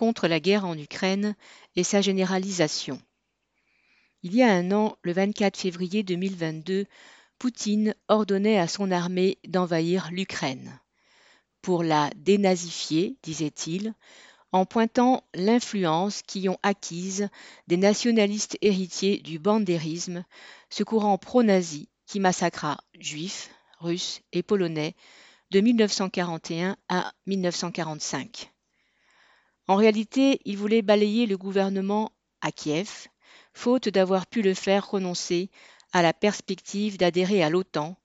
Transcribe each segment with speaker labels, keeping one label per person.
Speaker 1: contre la guerre en Ukraine et sa généralisation. Il y a un an, le 24 février 2022, Poutine ordonnait à son armée d'envahir l'Ukraine. Pour la dénazifier, disait-il, en pointant l'influence qu'y ont acquise des nationalistes héritiers du bandérisme, ce courant pro-nazi qui massacra juifs, russes et polonais de 1941 à 1945. En réalité, il voulait balayer le gouvernement à Kiev, faute d'avoir pu le faire renoncer à la perspective d'adhérer à l'OTAN,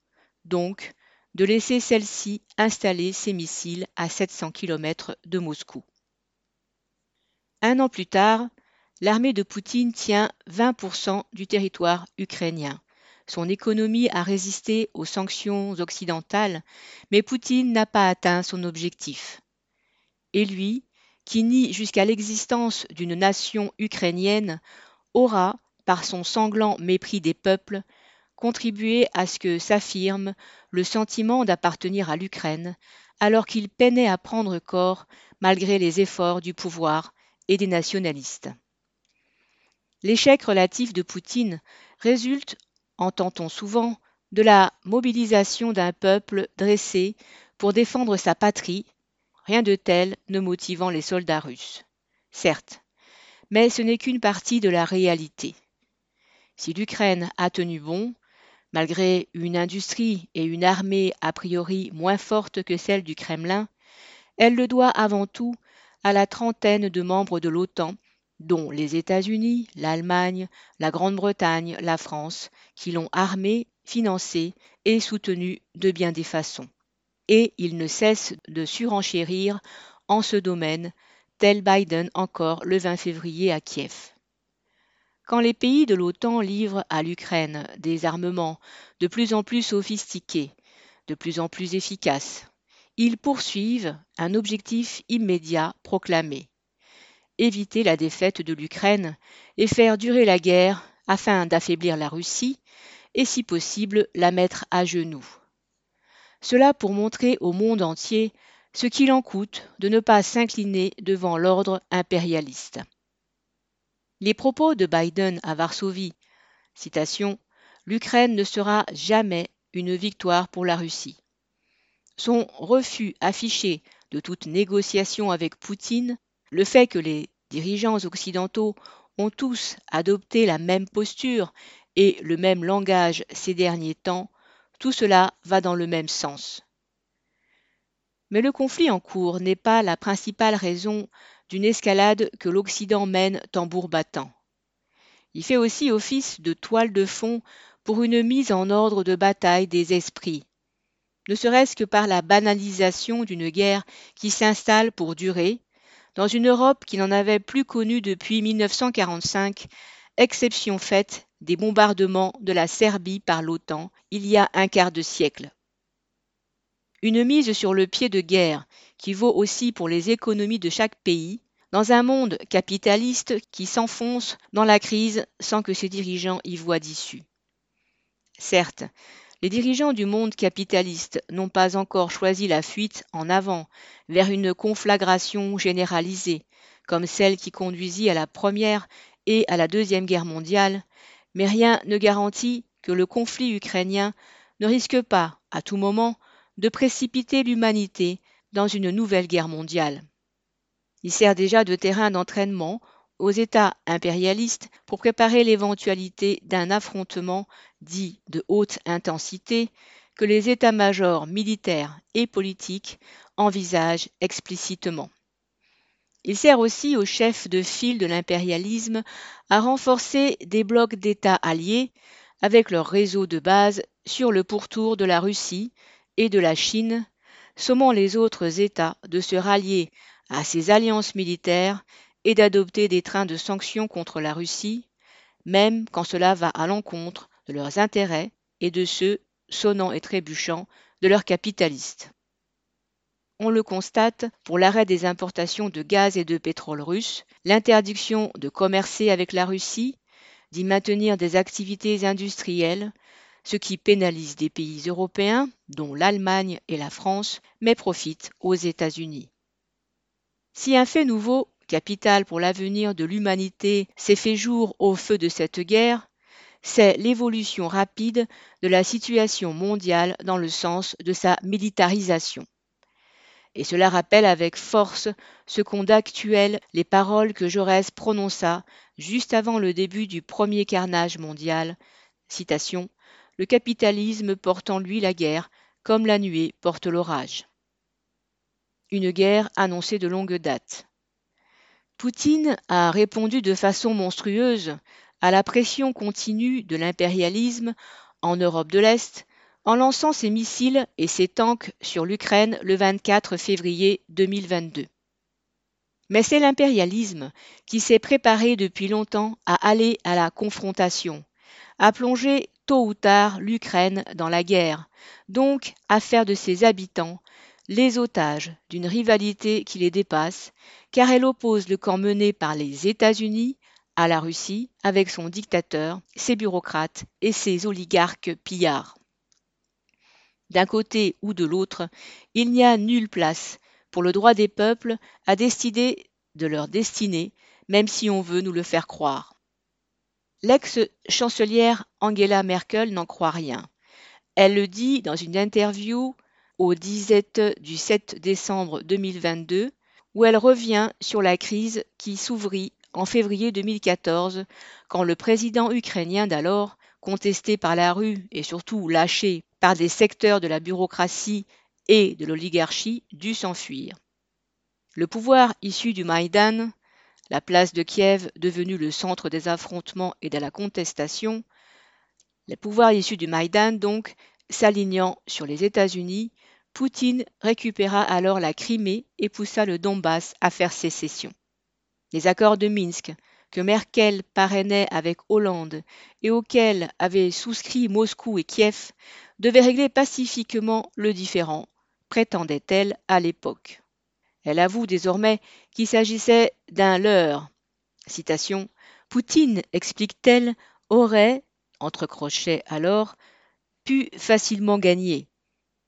Speaker 1: donc de laisser celle-ci installer ses missiles à 700 km de Moscou. Un an plus tard, l'armée de Poutine tient 20% du territoire ukrainien. Son économie a résisté aux sanctions occidentales, mais Poutine n'a pas atteint son objectif. Et lui, qui nie jusqu'à l'existence d'une nation ukrainienne, aura, par son sanglant mépris des peuples, contribué à ce que s'affirme le sentiment d'appartenir à l'Ukraine, alors qu'il peinait à prendre corps malgré les efforts du pouvoir et des nationalistes. L'échec relatif de Poutine résulte, entend-on souvent, de la mobilisation d'un peuple dressé pour défendre sa patrie, rien de tel ne motivant les soldats russes. Certes, mais ce n'est qu'une partie de la réalité. Si l'Ukraine a tenu bon, malgré une industrie et une armée a priori moins fortes que celles du Kremlin, elle le doit avant tout à la trentaine de membres de l'OTAN, dont les États-Unis, l'Allemagne, la Grande-Bretagne, la France, qui l'ont armée, financée et soutenue de bien des façons. Et il ne cesse de surenchérir en ce domaine, tel Biden encore le 20 février à Kiev. Quand les pays de l'OTAN livrent à l'Ukraine des armements de plus en plus sophistiqués, de plus en plus efficaces, ils poursuivent un objectif immédiat proclamé éviter la défaite de l'Ukraine et faire durer la guerre afin d'affaiblir la Russie et si possible la mettre à genoux. Cela pour montrer au monde entier ce qu'il en coûte de ne pas s'incliner devant l'ordre impérialiste. Les propos de Biden à Varsovie, L'Ukraine ne sera jamais une victoire pour la Russie. Son refus affiché de toute négociation avec Poutine, le fait que les dirigeants occidentaux ont tous adopté la même posture et le même langage ces derniers temps, tout cela va dans le même sens. Mais le conflit en cours n'est pas la principale raison d'une escalade que l'Occident mène tambour battant. Il fait aussi office de toile de fond pour une mise en ordre de bataille des esprits, ne serait-ce que par la banalisation d'une guerre qui s'installe pour durer, dans une Europe qui n'en avait plus connu depuis 1945, exception faite des bombardements de la Serbie par l'OTAN il y a un quart de siècle. Une mise sur le pied de guerre qui vaut aussi pour les économies de chaque pays, dans un monde capitaliste qui s'enfonce dans la crise sans que ses dirigeants y voient d'issue. Certes, les dirigeants du monde capitaliste n'ont pas encore choisi la fuite en avant vers une conflagration généralisée, comme celle qui conduisit à la Première et à la Deuxième Guerre mondiale, mais rien ne garantit que le conflit ukrainien ne risque pas, à tout moment, de précipiter l'humanité dans une nouvelle guerre mondiale. Il sert déjà de terrain d'entraînement aux États impérialistes pour préparer l'éventualité d'un affrontement dit de haute intensité que les états-majors militaires et politiques envisagent explicitement. Il sert aussi aux chefs de file de l'impérialisme à renforcer des blocs d'États alliés avec leur réseau de base sur le pourtour de la Russie et de la Chine, sommant les autres États de se rallier à ces alliances militaires et d'adopter des trains de sanctions contre la Russie, même quand cela va à l'encontre de leurs intérêts et de ceux, sonnant et trébuchants, de leurs capitalistes. On le constate pour l'arrêt des importations de gaz et de pétrole russe, l'interdiction de commercer avec la Russie, d'y maintenir des activités industrielles, ce qui pénalise des pays européens, dont l'Allemagne et la France, mais profite aux États-Unis. Si un fait nouveau capital pour l'avenir de l'humanité, s'est fait jour au feu de cette guerre, c'est l'évolution rapide de la situation mondiale dans le sens de sa militarisation. Et cela rappelle avec force ce qu'ont d'actuel les paroles que Jaurès prononça juste avant le début du premier carnage mondial. Le capitalisme porte en lui la guerre, comme la nuée porte l'orage. Une guerre annoncée de longue date. Poutine a répondu de façon monstrueuse à la pression continue de l'impérialisme en Europe de l'Est en lançant ses missiles et ses tanks sur l'Ukraine le 24 février 2022. Mais c'est l'impérialisme qui s'est préparé depuis longtemps à aller à la confrontation, à plonger tôt ou tard l'Ukraine dans la guerre, donc à faire de ses habitants les otages d'une rivalité qui les dépasse, car elle oppose le camp mené par les États-Unis à la Russie avec son dictateur, ses bureaucrates et ses oligarques pillards. D'un côté ou de l'autre, il n'y a nulle place pour le droit des peuples à décider de leur destinée, même si on veut nous le faire croire. L'ex-chancelière Angela Merkel n'en croit rien. Elle le dit dans une interview au Disette du 7 décembre 2022, où elle revient sur la crise qui s'ouvrit en février 2014, quand le président ukrainien d'alors, contesté par la rue et surtout lâché par des secteurs de la bureaucratie et de l'oligarchie, dut s'enfuir. Le pouvoir issu du Maïdan, la place de Kiev devenue le centre des affrontements et de la contestation, le pouvoir issu du Maïdan donc, s'alignant sur les États-Unis, Poutine récupéra alors la Crimée et poussa le Donbass à faire sécession. Les accords de Minsk, que Merkel parrainait avec Hollande et auxquels avaient souscrit Moscou et Kiev, devaient régler pacifiquement le différend, prétendait-elle à l'époque. Elle avoue désormais qu'il s'agissait d'un leurre. Poutine, explique-t-elle, aurait, entre crochets alors, pu facilement gagner.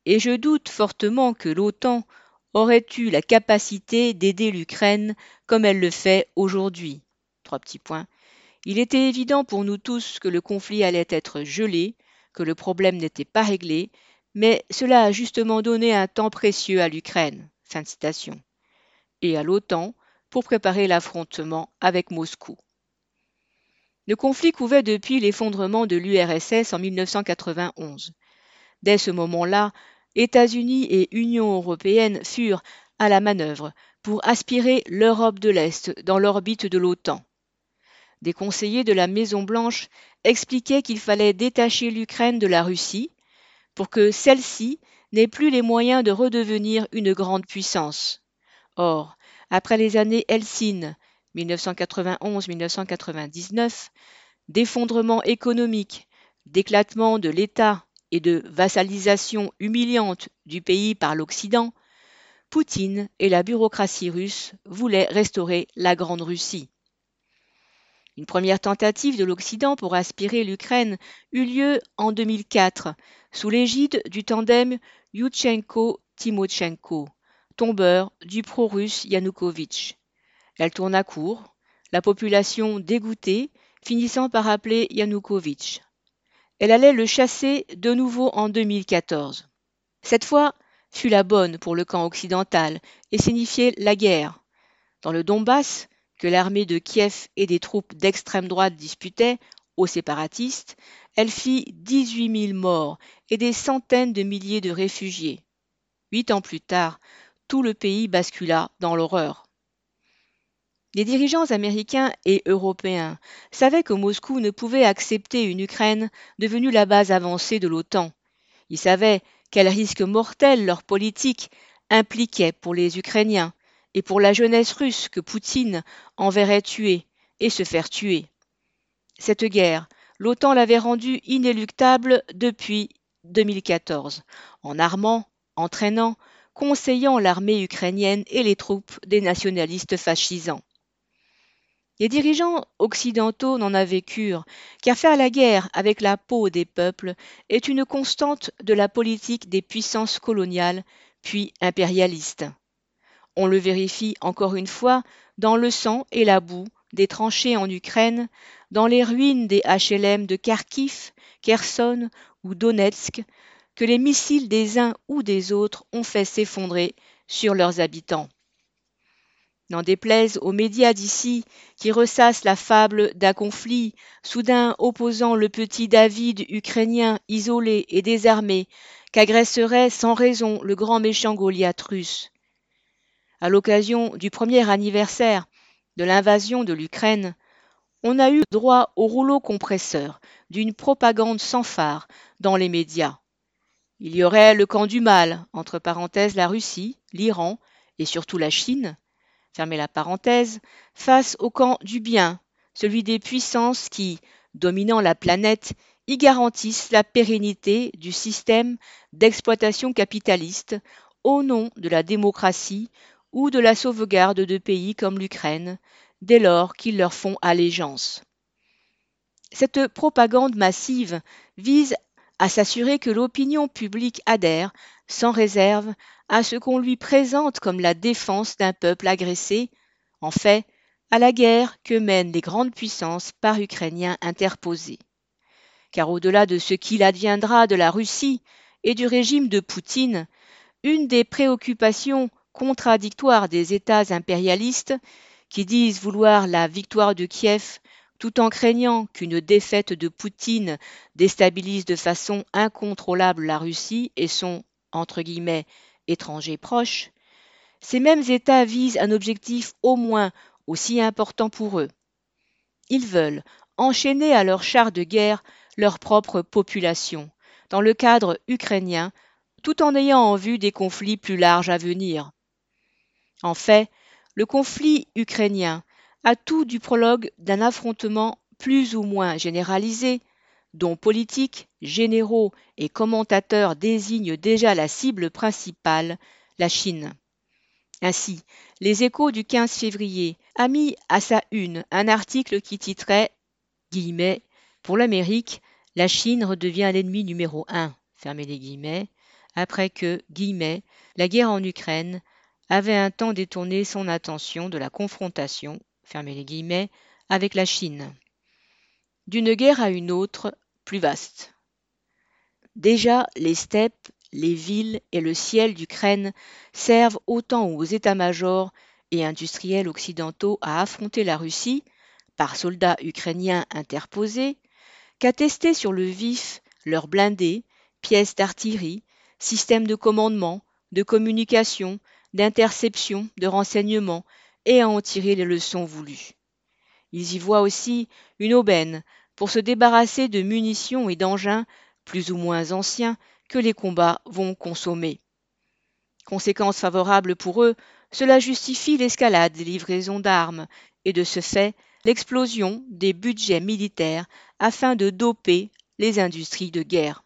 Speaker 1: Et je doute fortement que l'OTAN aurait eu la capacité d'aider l'Ukraine comme elle le fait aujourd'hui. Trois petits points. Il était évident pour nous tous que le conflit allait être gelé, que le problème n'était pas réglé, mais cela a justement donné un temps précieux à l'Ukraine. Fin de citation. Et à l'OTAN pour préparer l'affrontement avec Moscou. Le conflit couvait depuis l'effondrement de l'URSS en 1991. Dès ce moment-là, États-Unis et Union européenne furent à la manœuvre pour aspirer l'Europe de l'Est dans l'orbite de l'OTAN. Des conseillers de la Maison-Blanche expliquaient qu'il fallait détacher l'Ukraine de la Russie pour que celle-ci n'ait plus les moyens de redevenir une grande puissance. Or, après les années Helsinki 1991-1999, d'effondrement économique, d'éclatement de l'État et de vassalisation humiliante du pays par l'Occident, Poutine et la bureaucratie russe voulaient restaurer la Grande Russie. Une première tentative de l'Occident pour aspirer l'Ukraine eut lieu en 2004 sous l'égide du tandem Yushchenko-Timochenko, tombeur du pro-russe Yanukovych. Elle tourna court, la population dégoûtée finissant par appeler Yanukovych. Elle allait le chasser de nouveau en 2014. Cette fois fut la bonne pour le camp occidental et signifiait la guerre. Dans le Donbass, que l'armée de Kiev et des troupes d'extrême droite disputaient aux séparatistes, elle fit 18 000 morts et des centaines de milliers de réfugiés. Huit ans plus tard, tout le pays bascula dans l'horreur. Les dirigeants américains et européens savaient que Moscou ne pouvait accepter une Ukraine devenue la base avancée de l'OTAN. Ils savaient quel risque mortel leur politique impliquait pour les Ukrainiens et pour la jeunesse russe que Poutine enverrait tuer et se faire tuer. Cette guerre, l'OTAN l'avait rendue inéluctable depuis 2014, en armant, entraînant, conseillant l'armée ukrainienne et les troupes des nationalistes fascisants. Les dirigeants occidentaux n'en avaient cure, car faire la guerre avec la peau des peuples est une constante de la politique des puissances coloniales puis impérialistes. On le vérifie encore une fois dans le sang et la boue des tranchées en Ukraine, dans les ruines des HLM de Kharkiv, Kherson ou Donetsk, que les missiles des uns ou des autres ont fait s'effondrer sur leurs habitants. N'en déplaise aux médias d'ici qui ressassent la fable d'un conflit soudain opposant le petit David ukrainien isolé et désarmé qu'agresserait sans raison le grand méchant Goliath russe. À l'occasion du premier anniversaire de l'invasion de l'Ukraine, on a eu droit au rouleau compresseur d'une propagande sans phare dans les médias. Il y aurait le camp du mal, entre parenthèses la Russie, l'Iran et surtout la Chine, fermez la parenthèse, face au camp du bien, celui des puissances qui, dominant la planète, y garantissent la pérennité du système d'exploitation capitaliste au nom de la démocratie ou de la sauvegarde de pays comme l'Ukraine, dès lors qu'ils leur font allégeance. Cette propagande massive vise à s'assurer que l'opinion publique adhère, sans réserve, à ce qu'on lui présente comme la défense d'un peuple agressé, en fait, à la guerre que mènent les grandes puissances par Ukrainiens interposés. Car au-delà de ce qu'il adviendra de la Russie et du régime de Poutine, une des préoccupations contradictoires des États impérialistes, qui disent vouloir la victoire de Kiev tout en craignant qu'une défaite de Poutine déstabilise de façon incontrôlable la Russie et son entre guillemets étrangers proches, ces mêmes États visent un objectif au moins aussi important pour eux. Ils veulent enchaîner à leur char de guerre leur propre population, dans le cadre ukrainien, tout en ayant en vue des conflits plus larges à venir. En fait, le conflit ukrainien a tout du prologue d'un affrontement plus ou moins généralisé, dont politiques, généraux et commentateurs désignent déjà la cible principale, la Chine. Ainsi, les échos du 15 février a mis à sa une un article qui titrait Pour l'Amérique, la Chine redevient l'ennemi numéro un, après que, la guerre en Ukraine avait un temps détourné son attention de la confrontation, les guillemets, avec la Chine. D'une guerre à une autre, plus vaste. Déjà, les steppes, les villes et le ciel d'Ukraine servent autant aux états-majors et industriels occidentaux à affronter la Russie, par soldats ukrainiens interposés, qu'à tester sur le vif leurs blindés, pièces d'artillerie, systèmes de commandement, de communication, d'interception, de renseignement, et à en tirer les leçons voulues. Ils y voient aussi une aubaine pour se débarrasser de munitions et d'engins plus ou moins anciens que les combats vont consommer. Conséquence favorable pour eux, cela justifie l'escalade des livraisons d'armes et de ce fait l'explosion des budgets militaires afin de doper les industries de guerre.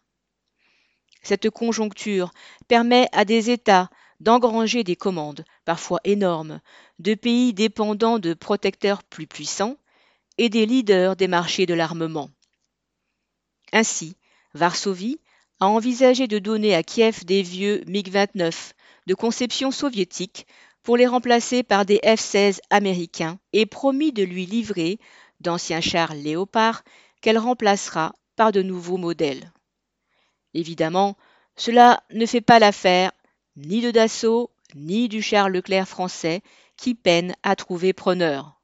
Speaker 1: Cette conjoncture permet à des États d'engranger des commandes, parfois énormes, de pays dépendants de protecteurs plus puissants et des leaders des marchés de l'armement. Ainsi, Varsovie a envisagé de donner à Kiev des vieux MiG-29 de conception soviétique pour les remplacer par des F-16 américains et promis de lui livrer d'anciens chars Léopard qu'elle remplacera par de nouveaux modèles. Évidemment, cela ne fait pas l'affaire ni de Dassault ni du char Leclerc français qui peine à trouver preneur.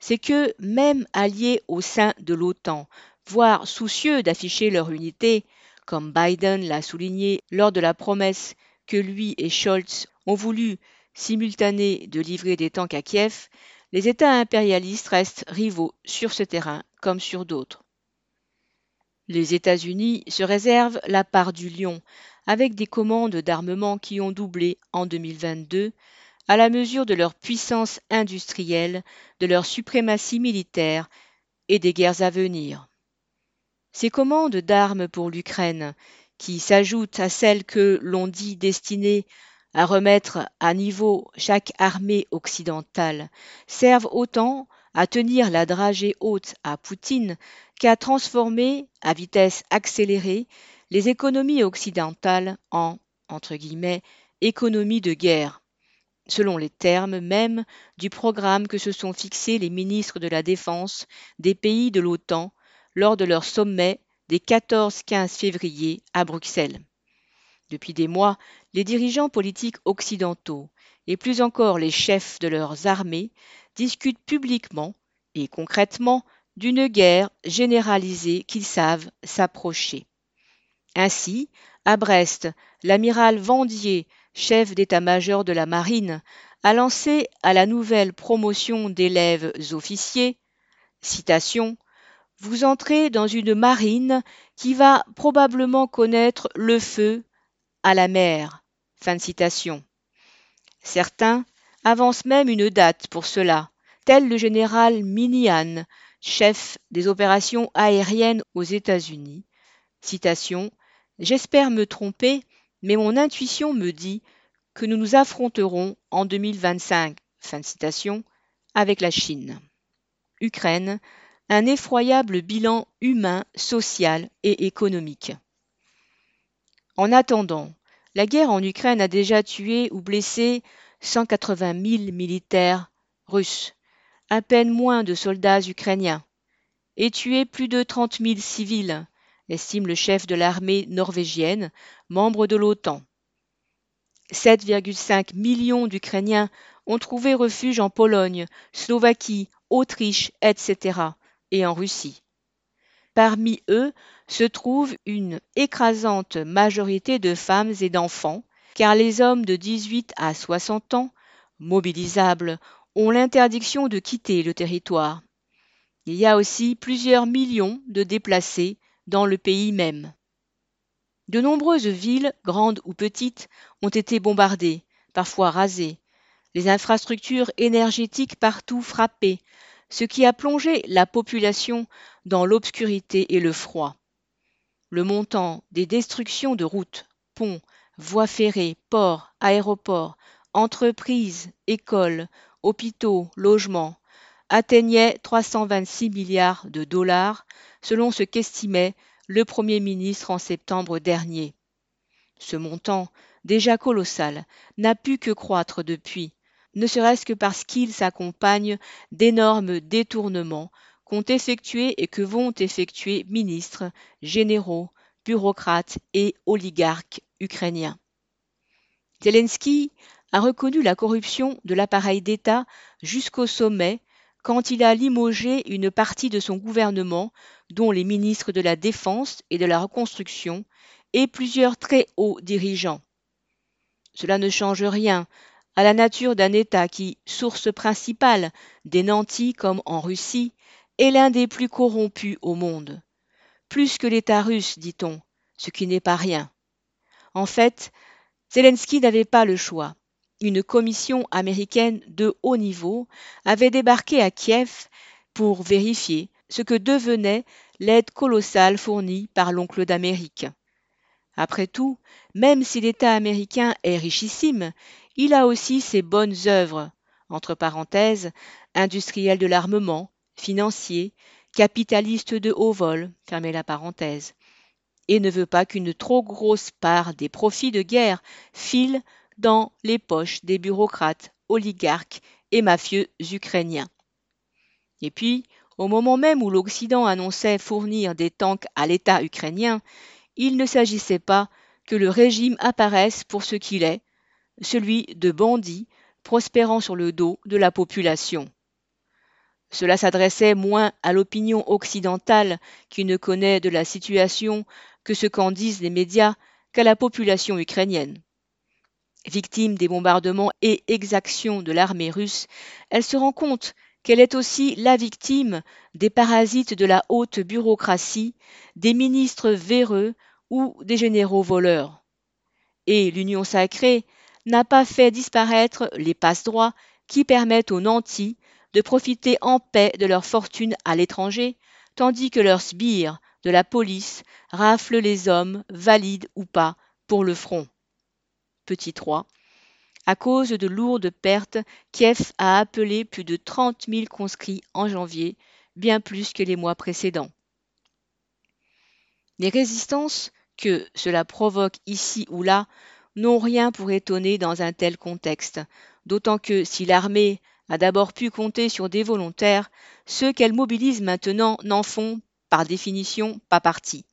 Speaker 1: C'est que, même alliés au sein de l'OTAN, voire soucieux d'afficher leur unité, comme Biden l'a souligné lors de la promesse que lui et Scholz ont voulu simultaner de livrer des tanks à Kiev, les États impérialistes restent rivaux sur ce terrain comme sur d'autres. Les États-Unis se réservent la part du lion, avec des commandes d'armement qui ont doublé en 2022, à la mesure de leur puissance industrielle, de leur suprématie militaire et des guerres à venir. Ces commandes d'armes pour l'Ukraine, qui s'ajoutent à celles que l'on dit destinées à remettre à niveau chaque armée occidentale, servent autant à tenir la dragée haute à Poutine qu'à transformer, à vitesse accélérée, les économies occidentales en entre économies de guerre. selon les termes mêmes du programme que se sont fixés les ministres de la Défense des pays de l'OTAN lors de leur sommet des 14-15 février à Bruxelles. Depuis des mois, les dirigeants politiques occidentaux, et plus encore les chefs de leurs armées, discutent publiquement et concrètement d'une guerre généralisée qu'ils savent s'approcher. Ainsi, à Brest, l'amiral Vendier, chef d'état-major de la marine, a lancé à la nouvelle promotion d'élèves officiers Vous entrez dans une marine qui va probablement connaître le feu à la mer. Fin. Certains avancent même une date pour cela, tel le général Minihan, chef des opérations aériennes aux États-Unis. J'espère me tromper, mais mon intuition me dit que nous nous affronterons en 2025, fin de citation, avec la Chine. Ukraine, un effroyable bilan humain, social et économique. En attendant, la guerre en Ukraine a déjà tué ou blessé 180 000 militaires russes, à peine moins de soldats ukrainiens, et tué plus de 30 000 civils, estime le chef de l'armée norvégienne, membre de l'OTAN. 7,5 millions d'Ukrainiens ont trouvé refuge en Pologne, Slovaquie, Autriche, etc., et en Russie. Parmi eux se trouve une écrasante majorité de femmes et d'enfants, car les hommes de 18 à 60 ans, mobilisables, ont l'interdiction de quitter le territoire. Il y a aussi plusieurs millions de déplacés dans le pays même. De nombreuses villes, grandes ou petites, ont été bombardées, parfois rasées, les infrastructures énergétiques partout frappées, ce qui a plongé la population dans l'obscurité et le froid. Le montant des destructions de routes, ponts, voies ferrées, ports, aéroports, entreprises, écoles, hôpitaux, logements atteignait 326 milliards de dollars, selon ce qu'estimait le Premier ministre en septembre dernier. Ce montant, déjà colossal, n'a pu que croître depuis, ne serait-ce que parce qu'il s'accompagne d'énormes détournements qu'ont effectués et que vont effectuer ministres, généraux, bureaucrates et oligarques ukrainiens. Zelensky a reconnu la corruption de l'appareil d'État jusqu'au sommet quand il a limogé une partie de son gouvernement, dont les ministres de la Défense et de la Reconstruction, et plusieurs très hauts dirigeants. Cela ne change rien à la nature d'un État qui, source principale des nantis comme en Russie, est l'un des plus corrompus au monde. Plus que l'État russe, dit-on, ce qui n'est pas rien. En fait, Zelensky n'avait pas le choix. Une commission américaine de haut niveau avait débarqué à Kiev pour vérifier ce que devenait l'aide colossale fournie par l'oncle d'Amérique. Après tout, même si l'État américain est richissime, il a aussi ses bonnes œuvres, entre parenthèses, industriel de l'armement, financier, capitaliste de haut vol, fermez la parenthèse, et ne veut pas qu'une trop grosse part des profits de guerre file dans les poches des bureaucrates, oligarques et mafieux ukrainiens. Et puis, au moment même où l'Occident annonçait fournir des tanks à l'État ukrainien, il ne s'agissait pas que le régime apparaisse pour ce qu'il est, celui de bandits prospérant sur le dos de la population. Cela s'adressait moins à l'opinion occidentale qui ne connaît de la situation que ce qu'en disent les médias qu'à la population ukrainienne. Victime des bombardements et exactions de l'armée russe, elle se rend compte qu'elle est aussi la victime des parasites de la haute bureaucratie, des ministres véreux ou des généraux voleurs. Et l'union sacrée n'a pas fait disparaître les passe-droits qui permettent aux nantis de profiter en paix de leur fortune à l'étranger, tandis que leurs sbires de la police raflent les hommes, valides ou pas, pour le front. Petit 3. À cause de lourdes pertes, Kiev a appelé plus de 30 000 conscrits en janvier, bien plus que les mois précédents. Les résistances que cela provoque ici ou là n'ont rien pour étonner dans un tel contexte, d'autant que si l'armée a d'abord pu compter sur des volontaires, ceux qu'elle mobilise maintenant n'en font, par définition, pas partie.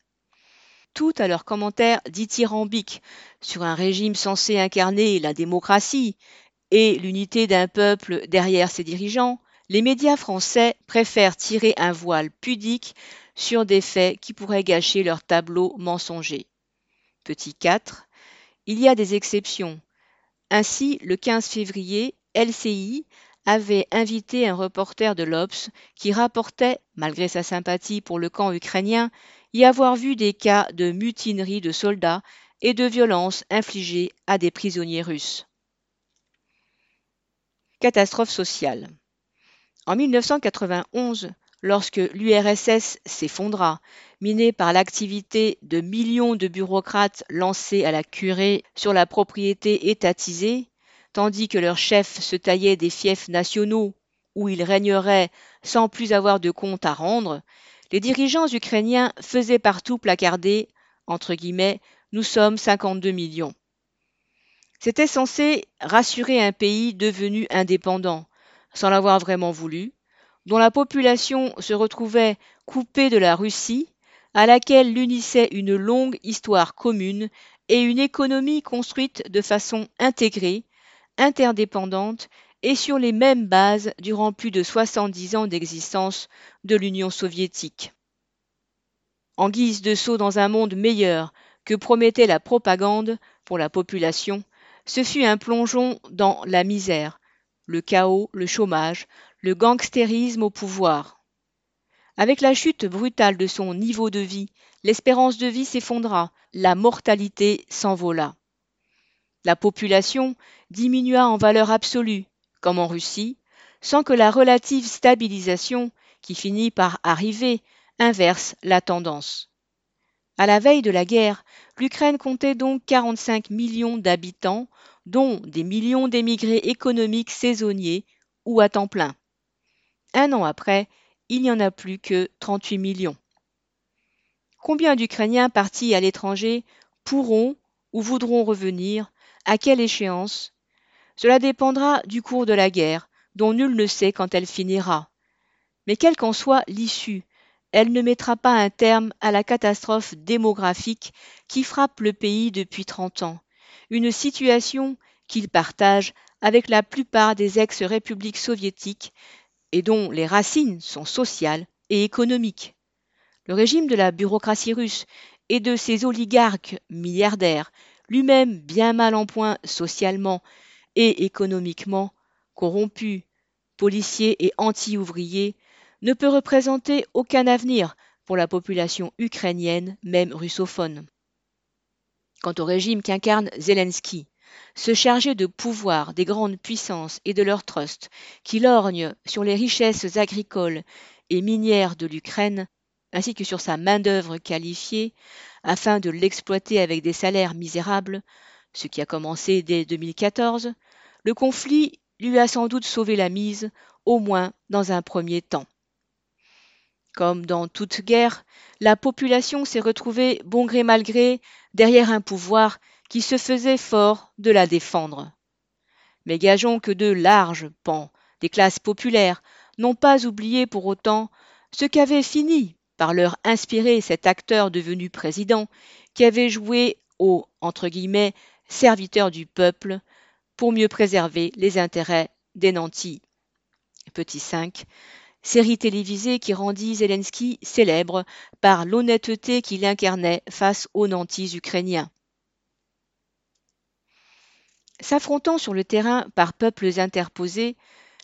Speaker 1: Tout à leurs commentaires dithyrambiques sur un régime censé incarner la démocratie et l'unité d'un peuple derrière ses dirigeants, les médias français préfèrent tirer un voile pudique sur des faits qui pourraient gâcher leur tableau mensonger. Petit 4. Il y a des exceptions. Ainsi, le 15 février, LCI avait invité un reporter de l'Obs qui rapportait, malgré sa sympathie pour le camp ukrainien, y avoir vu des cas de mutinerie de soldats et de violences infligées à des prisonniers russes. Catastrophe sociale. En 1991, lorsque l'URSS s'effondra, minée par l'activité de millions de bureaucrates lancés à la curée sur la propriété étatisée, tandis que leurs chefs se taillaient des fiefs nationaux où ils régneraient sans plus avoir de compte à rendre, les dirigeants ukrainiens faisaient partout placarder, entre guillemets, nous sommes 52 millions. C'était censé rassurer un pays devenu indépendant, sans l'avoir vraiment voulu, dont la population se retrouvait coupée de la Russie, à laquelle l'unissait une longue histoire commune et une économie construite de façon intégrée, interdépendante et sur les mêmes bases durant plus de 70 ans d'existence de l'Union soviétique. En guise de saut dans un monde meilleur que promettait la propagande pour la population, ce fut un plongeon dans la misère, le chaos, le chômage, le gangstérisme au pouvoir. Avec la chute brutale de son niveau de vie, l'espérance de vie s'effondra, la mortalité s'envola. La population diminua en valeur absolue, comme en Russie, sans que la relative stabilisation, qui finit par arriver, inverse la tendance. À la veille de la guerre, l'Ukraine comptait donc 45 millions d'habitants, dont des millions d'émigrés économiques saisonniers ou à temps plein. Un an après, il n'y en a plus que 38 millions. Combien d'Ukrainiens partis à l'étranger pourront ou voudront revenir À quelle échéance? Cela dépendra du cours de la guerre, dont nul ne sait quand elle finira. Mais quelle qu'en soit l'issue, elle ne mettra pas un terme à la catastrophe démographique qui frappe le pays depuis 30 ans, une situation qu'il partage avec la plupart des ex-républiques soviétiques et dont les racines sont sociales et économiques. Le régime de la bureaucratie russe et de ses oligarques milliardaires, lui-même bien mal en point socialement et économiquement, corrompus, policiers et anti-ouvriers, ne peut représenter aucun avenir pour la population ukrainienne, même russophone. Quant au régime qu'incarne Zelensky, se charger de pouvoir des grandes puissances et de leurs trusts qui lorgnent sur les richesses agricoles et minières de l'Ukraine, ainsi que sur sa main-d'œuvre qualifiée, afin de l'exploiter avec des salaires misérables, ce qui a commencé dès 2014, le conflit lui a sans doute sauvé la mise, au moins dans un premier temps. Comme dans toute guerre, la population s'est retrouvée bon gré mal gré derrière un pouvoir qui se faisait fort de la défendre. Mais gageons que de larges pans des classes populaires n'ont pas oublié pour autant ce qu'avait fini par leur inspirer cet acteur devenu président qui avait joué au entre guillemets serviteur du peuple pour mieux préserver les intérêts des nantis. Petit 5 série télévisée qui rendit Zelensky célèbre par l'honnêteté qu'il incarnait face aux nantis ukrainiens. S'affrontant sur le terrain par peuples interposés,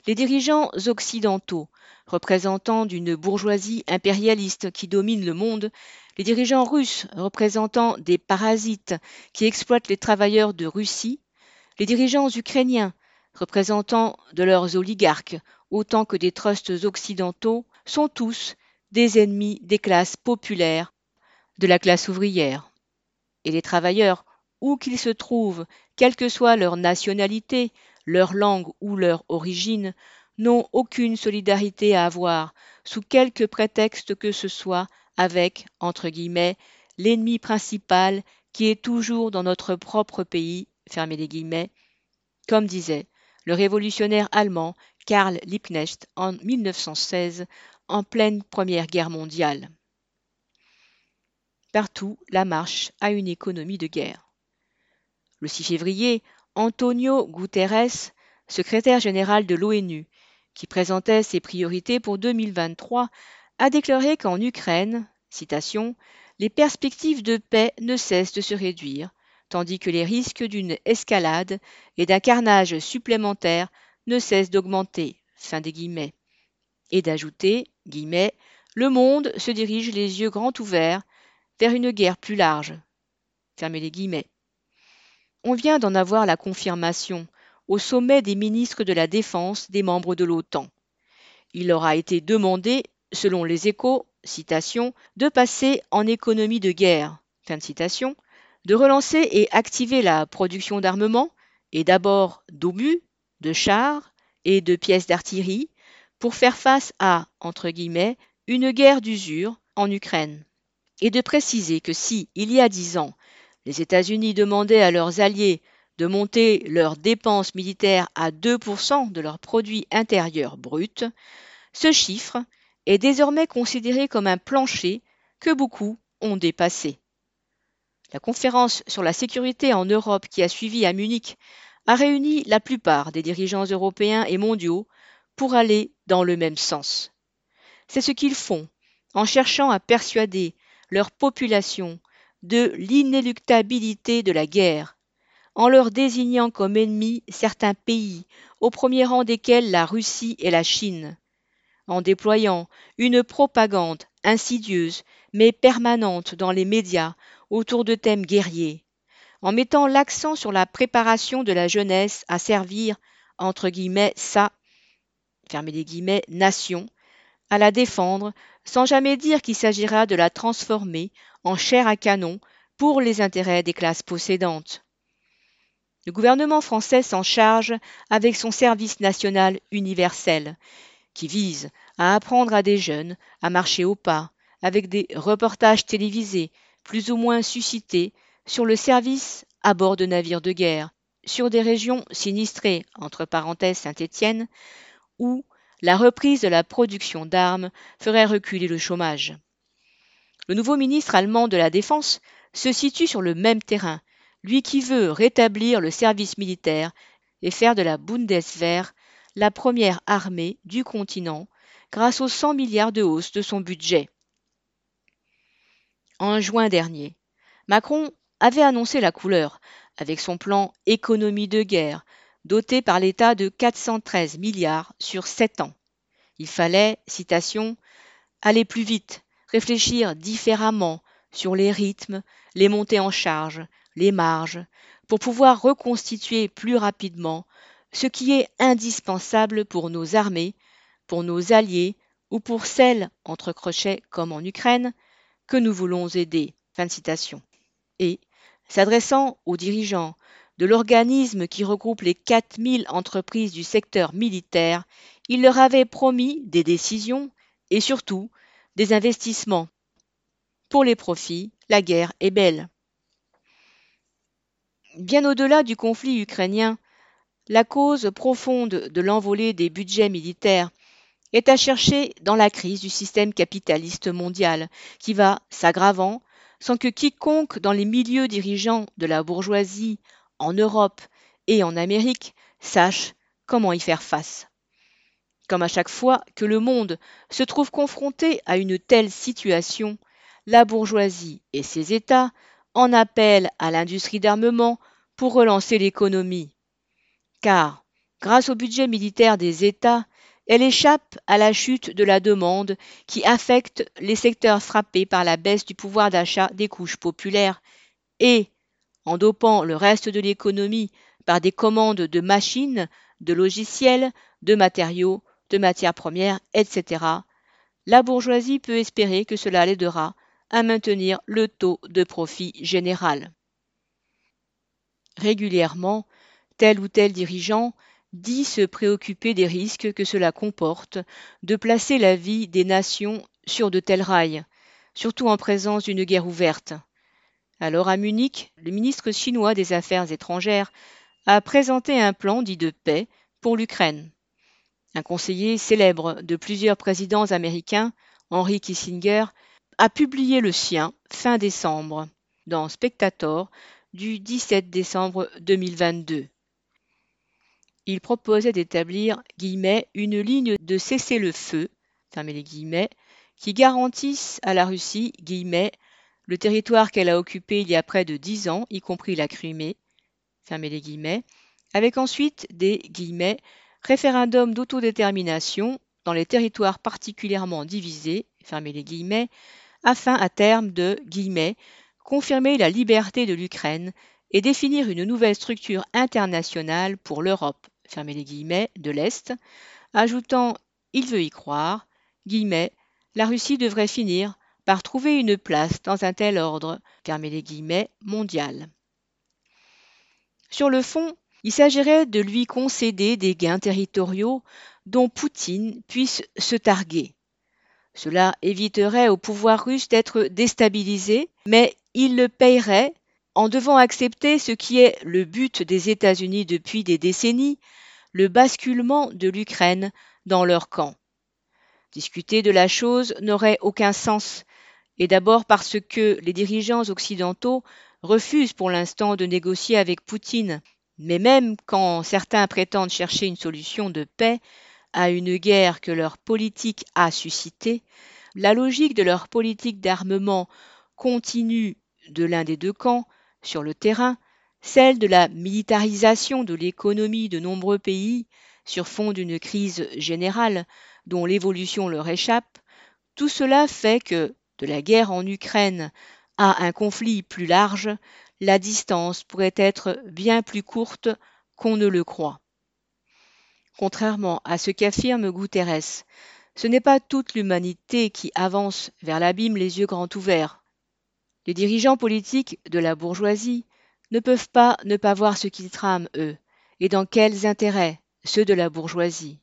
Speaker 1: les dirigeants occidentaux, représentants d'une bourgeoisie impérialiste qui domine le monde, les dirigeants russes, représentant des parasites qui exploitent les travailleurs de Russie, les dirigeants ukrainiens, représentants de leurs oligarques autant que des trusts occidentaux, sont tous des ennemis des classes populaires, de la classe ouvrière. Et les travailleurs, où qu'ils se trouvent, quelle que soit leur nationalité, leur langue ou leur origine, n'ont aucune solidarité à avoir, sous quelque prétexte que ce soit, avec, entre guillemets, l'ennemi principal qui est toujours dans notre propre pays, fermez les guillemets, comme disait le révolutionnaire allemand Karl Liebknecht en 1916, en pleine Première Guerre mondiale. Partout, la marche à une économie de guerre. Le 6 février, Antonio Guterres, secrétaire général de l'ONU, qui présentait ses priorités pour 2023, a déclaré qu'en Ukraine, les perspectives de paix ne cessent de se réduire, tandis que les risques d'une escalade et d'un carnage supplémentaire ne cessent d'augmenter. Et d'ajouter, le monde se dirige les yeux grands ouverts vers une guerre plus large. On vient d'en avoir la confirmation au sommet des ministres de la Défense des membres de l'OTAN. Il leur a été demandé, selon les échos, citation, de passer en économie de guerre, fin de citation, de relancer et activer la production d'armement, et d'abord d'obus, de chars et de pièces d'artillerie, pour faire face à, une guerre d'usure en Ukraine. Et de préciser que si, il y a dix ans, les États-Unis demandaient à leurs alliés de monter leurs dépenses militaires à 2% de leur produit intérieur brut, ce chiffre est désormais considéré comme un plancher que beaucoup ont dépassé. La conférence sur la sécurité en Europe qui a suivi à Munich a réuni la plupart des dirigeants européens et mondiaux pour aller dans le même sens. C'est ce qu'ils font en cherchant à persuader leur population de l'inéluctabilité de la guerre, en leur désignant comme ennemis certains pays, au premier rang desquels la Russie et la Chine, en déployant une propagande insidieuse mais permanente dans les médias autour de thèmes guerriers, en mettant l'accent sur la préparation de la jeunesse à servir, entre guillemets, sa, fermez les guillemets, nation, à la défendre, sans jamais dire qu'il s'agira de la transformer en chair à canon pour les intérêts des classes possédantes. Le gouvernement français s'en charge avec son service national universel, qui vise à apprendre à des jeunes à marcher au pas, avec des reportages télévisés plus ou moins suscités sur le service à bord de navires de guerre, sur des régions sinistrées, entre parenthèses Saint-Étienne, où la reprise de la production d'armes ferait reculer le chômage. Le nouveau ministre allemand de la Défense se situe sur le même terrain, lui qui veut rétablir le service militaire et faire de la Bundeswehr la première armée du continent grâce aux 100 milliards de hausse de son budget. En juin dernier, Macron avait annoncé la couleur avec son plan économie de guerre, doté par l'État de 413 milliards sur 7 ans. Il fallait, citation, aller plus vite, réfléchir différemment sur les rythmes, les montées en charge, les marges, pour pouvoir reconstituer plus rapidement ce qui est indispensable pour nos armées, pour nos alliés ou pour celles, entre crochets comme en Ukraine, que nous voulons aider. Fin de citation. Et, s'adressant aux dirigeants de l'organisme qui regroupe les 4000 entreprises du secteur militaire, il leur avait promis des décisions et surtout des investissements. Pour les profits, la guerre est belle. Bien au-delà du conflit ukrainien, la cause profonde de l'envolée des budgets militaires est à chercher dans la crise du système capitaliste mondial, qui va s'aggravant sans que quiconque dans les milieux dirigeants de la bourgeoisie en Europe et en Amérique sache comment y faire face. Comme à chaque fois que le monde se trouve confronté à une telle situation, la bourgeoisie et ses États en appellent à l'industrie d'armement pour relancer l'économie. Car, grâce au budget militaire des États, elle échappe à la chute de la demande qui affecte les secteurs frappés par la baisse du pouvoir d'achat des couches populaires et, en dopant le reste de l'économie par des commandes de machines, de logiciels, de matériaux, de matières premières, etc., la bourgeoisie peut espérer que cela l'aidera à maintenir le taux de profit général. Régulièrement, tel ou tel dirigeant dit se préoccuper des risques que cela comporte de placer la vie des nations sur de tels rails, surtout en présence d'une guerre ouverte. Alors à Munich, le ministre chinois des Affaires étrangères a présenté un plan dit de paix pour l'Ukraine. Un conseiller célèbre de plusieurs présidents américains, Henry Kissinger, a publié le sien fin décembre dans Spectator du 17 décembre 2022. Il proposait d'établir une ligne de cessez-le-feu qui garantisse à la Russie le territoire qu'elle a occupé il y a près de dix ans, y compris la Crimée, avec ensuite des référendums d'autodétermination dans les territoires particulièrement divisés, afin à terme de confirmer la liberté de l'Ukraine et définir une nouvelle structure internationale pour l'Europe, les de l'Est, ajoutant il veut y croire, la Russie devrait finir par trouver une place dans un tel ordre, fermez les guillemets, mondial. Sur le fond, il s'agirait de lui concéder des gains territoriaux dont Poutine puisse se targuer. Cela éviterait au pouvoir russe d'être déstabilisé, mais il le payerait en devant accepter ce qui est le but des États-Unis depuis des décennies, le basculement de l'Ukraine dans leur camp. Discuter de la chose n'aurait aucun sens, et d'abord parce que les dirigeants occidentaux refusent pour l'instant de négocier avec Poutine, mais même quand certains prétendent chercher une solution de paix à une guerre que leur politique a suscitée, la logique de leur politique d'armement continue de l'un des deux camps sur le terrain, celle de la militarisation de l'économie de nombreux pays sur fond d'une crise générale dont l'évolution leur échappe, tout cela fait que, de la guerre en Ukraine à un conflit plus large, la distance pourrait être bien plus courte qu'on ne le croit. Contrairement à ce qu'affirme Guterres, ce n'est pas toute l'humanité qui avance vers l'abîme les yeux grands ouverts. Les dirigeants politiques de la bourgeoisie ne peuvent pas ne pas voir ce qu'ils trament, eux, et dans quels intérêts, ceux de la bourgeoisie.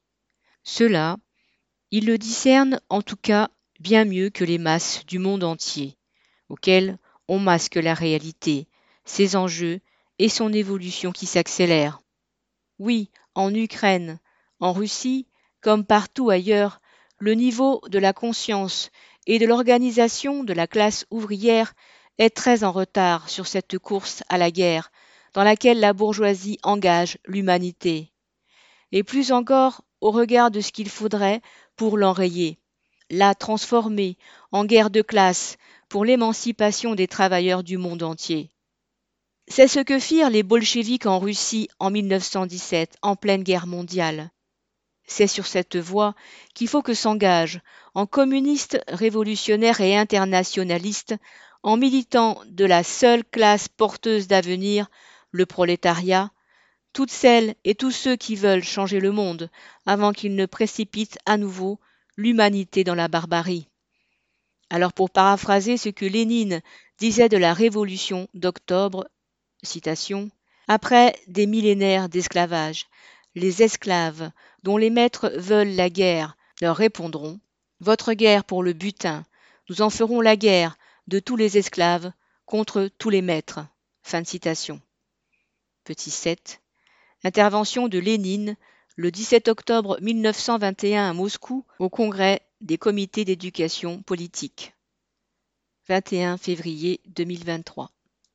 Speaker 1: Ceux-là, ils le discernent en tout cas bien mieux que les masses du monde entier, auxquelles on masque la réalité, ses enjeux et son évolution qui s'accélère. Oui, en Ukraine, en Russie, comme partout ailleurs, le niveau de la conscience et de l'organisation de la classe ouvrière est très en retard sur cette course à la guerre dans laquelle la bourgeoisie engage l'humanité. Et plus encore au regard de ce qu'il faudrait pour l'enrayer, la transformer en guerre de classe pour l'émancipation des travailleurs du monde entier. C'est ce que firent les bolcheviks en Russie en 1917, en pleine guerre mondiale. C'est sur cette voie qu'il faut que s'engage, en communiste, révolutionnaire et internationaliste, en militant de la seule classe porteuse d'avenir, le prolétariat, toutes celles et tous ceux qui veulent changer le monde avant qu'il ne précipite à nouveau l'humanité dans la barbarie. Alors pour paraphraser ce que Lénine disait de la révolution d'octobre, citation, après des millénaires d'esclavage, les esclaves dont les maîtres veulent la guerre leur répondront Votre guerre pour le butin, nous en ferons la guerre de tous les esclaves contre tous les maîtres. Fin citation. Petit 7. Intervention de Lénine le 17 octobre 1921 à Moscou au congrès des comités d'éducation politique. 21 février 2023.